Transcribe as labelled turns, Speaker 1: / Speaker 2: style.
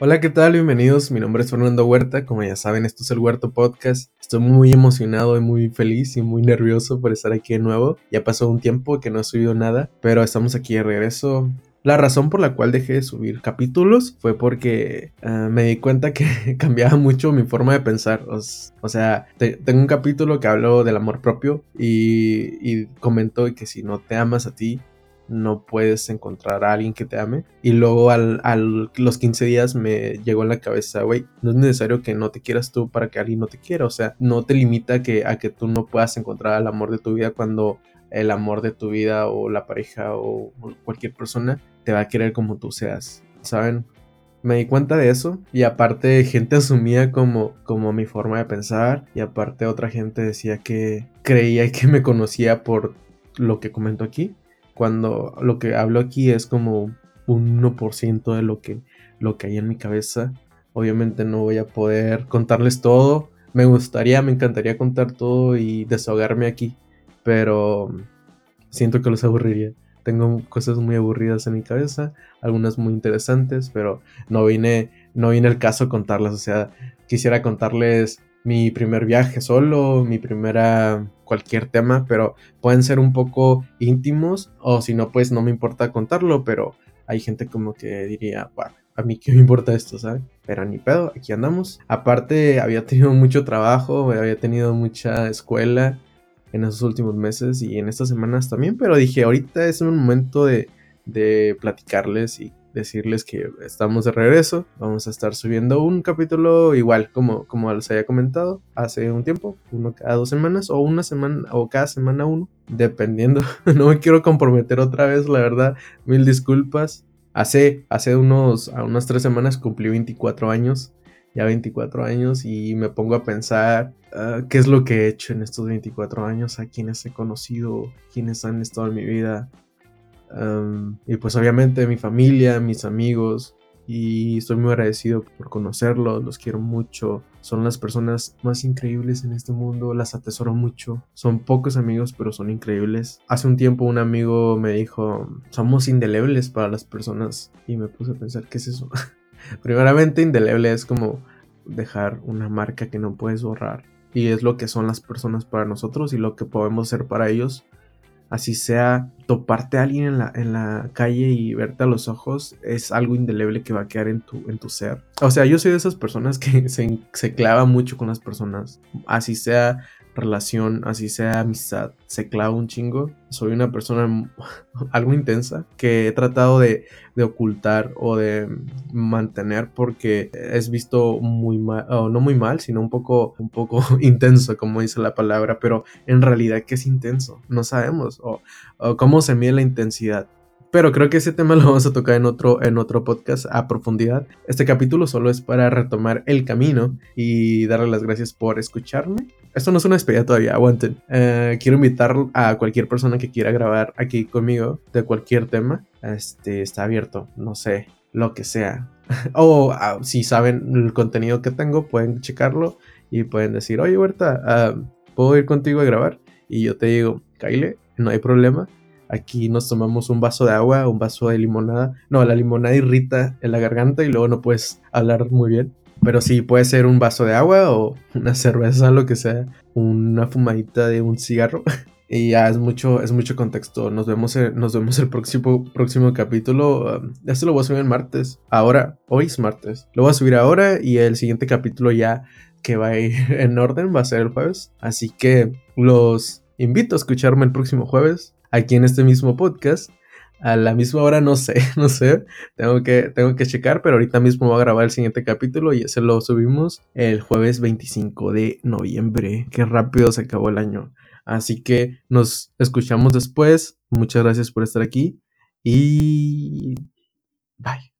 Speaker 1: Hola, ¿qué tal? Bienvenidos. Mi nombre es Fernando Huerta. Como ya saben, esto es el Huerto Podcast. Estoy muy emocionado y muy feliz y muy nervioso por estar aquí de nuevo. Ya pasó un tiempo que no he subido nada, pero estamos aquí de regreso. La razón por la cual dejé de subir capítulos fue porque uh, me di cuenta que cambiaba mucho mi forma de pensar. O, sea, te, tengo un capítulo que hablo del amor propio y, y comento que si no te amas a ti, no puedes encontrar a alguien que te ame. Y luego al, al los 15 días me llegó en la cabeza, güey, no es necesario que no te quieras tú para que alguien no te quiera. O sea, no te limita que, a que tú no puedas encontrar al amor de tu vida cuando el amor de tu vida o la pareja o cualquier persona te va a querer como tú seas. ¿Saben? Me di cuenta de eso y aparte gente asumía como, como mi forma de pensar y aparte otra gente decía que creía que me conocía por lo que comento aquí cuando lo que hablo aquí es como un 1% de lo que, lo que hay en mi cabeza. Obviamente no voy a poder contarles todo. Me gustaría, me encantaría contar todo y desahogarme aquí, pero siento que los aburriría. Tengo cosas muy aburridas en mi cabeza, algunas muy interesantes, pero no vine, no vine el caso contarlas. O sea, quisiera contarles mi primer viaje solo, mi primera cualquier tema, pero pueden ser un poco íntimos o si no, pues no me importa contarlo, pero hay gente como que diría, bueno, a mí qué me importa esto, ¿sabes? Pero ni pedo, aquí andamos. Aparte, había tenido mucho trabajo, había tenido mucha escuela en esos últimos meses y en estas semanas también, pero dije, ahorita es un momento de, de platicarles y decirles que estamos de regreso. Vamos a estar subiendo un capítulo igual como, como les había comentado hace un tiempo, uno cada dos semanas o una semana o cada semana uno, dependiendo. no me quiero comprometer otra vez, la verdad, mil disculpas. Hace, hace unos, a unas tres semanas cumplí 24 años, ya 24 años, y me pongo a pensar uh, qué es lo que he hecho en estos 24 años, a quienes he conocido, quienes han estado en mi vida, Y pues obviamente mi familia, mis amigos, y estoy muy agradecido por conocerlos, los quiero mucho, son las personas más increíbles en este mundo, las atesoro mucho, son pocos amigos pero son increíbles. Hace un tiempo un amigo me dijo, somos indelebles para las personas y me puse a pensar, ¿qué es eso? Primeramente indeleble es como dejar una marca que no puedes borrar. Y es lo que son las personas para nosotros y lo que podemos ser para ellos así sea toparte a alguien en la, en la calle y verte a los ojos, es algo indeleble que va a quedar en tu, en tu ser. O sea, yo soy de esas personas que se, se clava mucho con las personas, así sea relación, así sea amistad, se clava un chingo. Soy una persona algo intensa que he tratado de, de ocultar o de mantener porque es visto muy mal, o no muy mal, sino un poco, un poco intenso, como dice la palabra, pero en realidad, ¿qué es intenso? No sabemos, o, o cómo se mide la intensidad. Pero creo que ese tema lo vamos a tocar en otro, en otro podcast a profundidad. Este capítulo solo es para retomar el camino y darle las gracias por escucharme. Esto no es una despedida todavía, aguanten. Uh, quiero invitar a cualquier persona que quiera grabar aquí conmigo de cualquier tema. Este está abierto, no sé, lo que sea. o uh, si saben el contenido que tengo, pueden checarlo y pueden decir, oye, Huerta, uh, ¿puedo ir contigo a grabar? Y yo te digo, Kyle, no hay problema Aquí nos tomamos un vaso de agua, un vaso de limonada. No, la limonada irrita en la garganta y luego no puedes hablar muy bien. Pero sí, puede ser un vaso de agua o una cerveza, lo que sea. Una fumadita de un cigarro. y ya es mucho, es mucho contexto. Nos vemos, nos vemos el próximo, próximo capítulo. Um, esto lo voy a subir el martes. Ahora, hoy es martes. Lo voy a subir ahora y el siguiente capítulo ya que va a ir en orden va a ser el jueves. Así que los invito a escucharme el próximo jueves aquí en este mismo podcast. A la misma hora no sé, no sé, tengo que, tengo que checar, pero ahorita mismo voy a grabar el siguiente capítulo y ese lo subimos el jueves 25 de noviembre. Qué rápido se acabó el año. Así que nos escuchamos después. Muchas gracias por estar aquí y bye.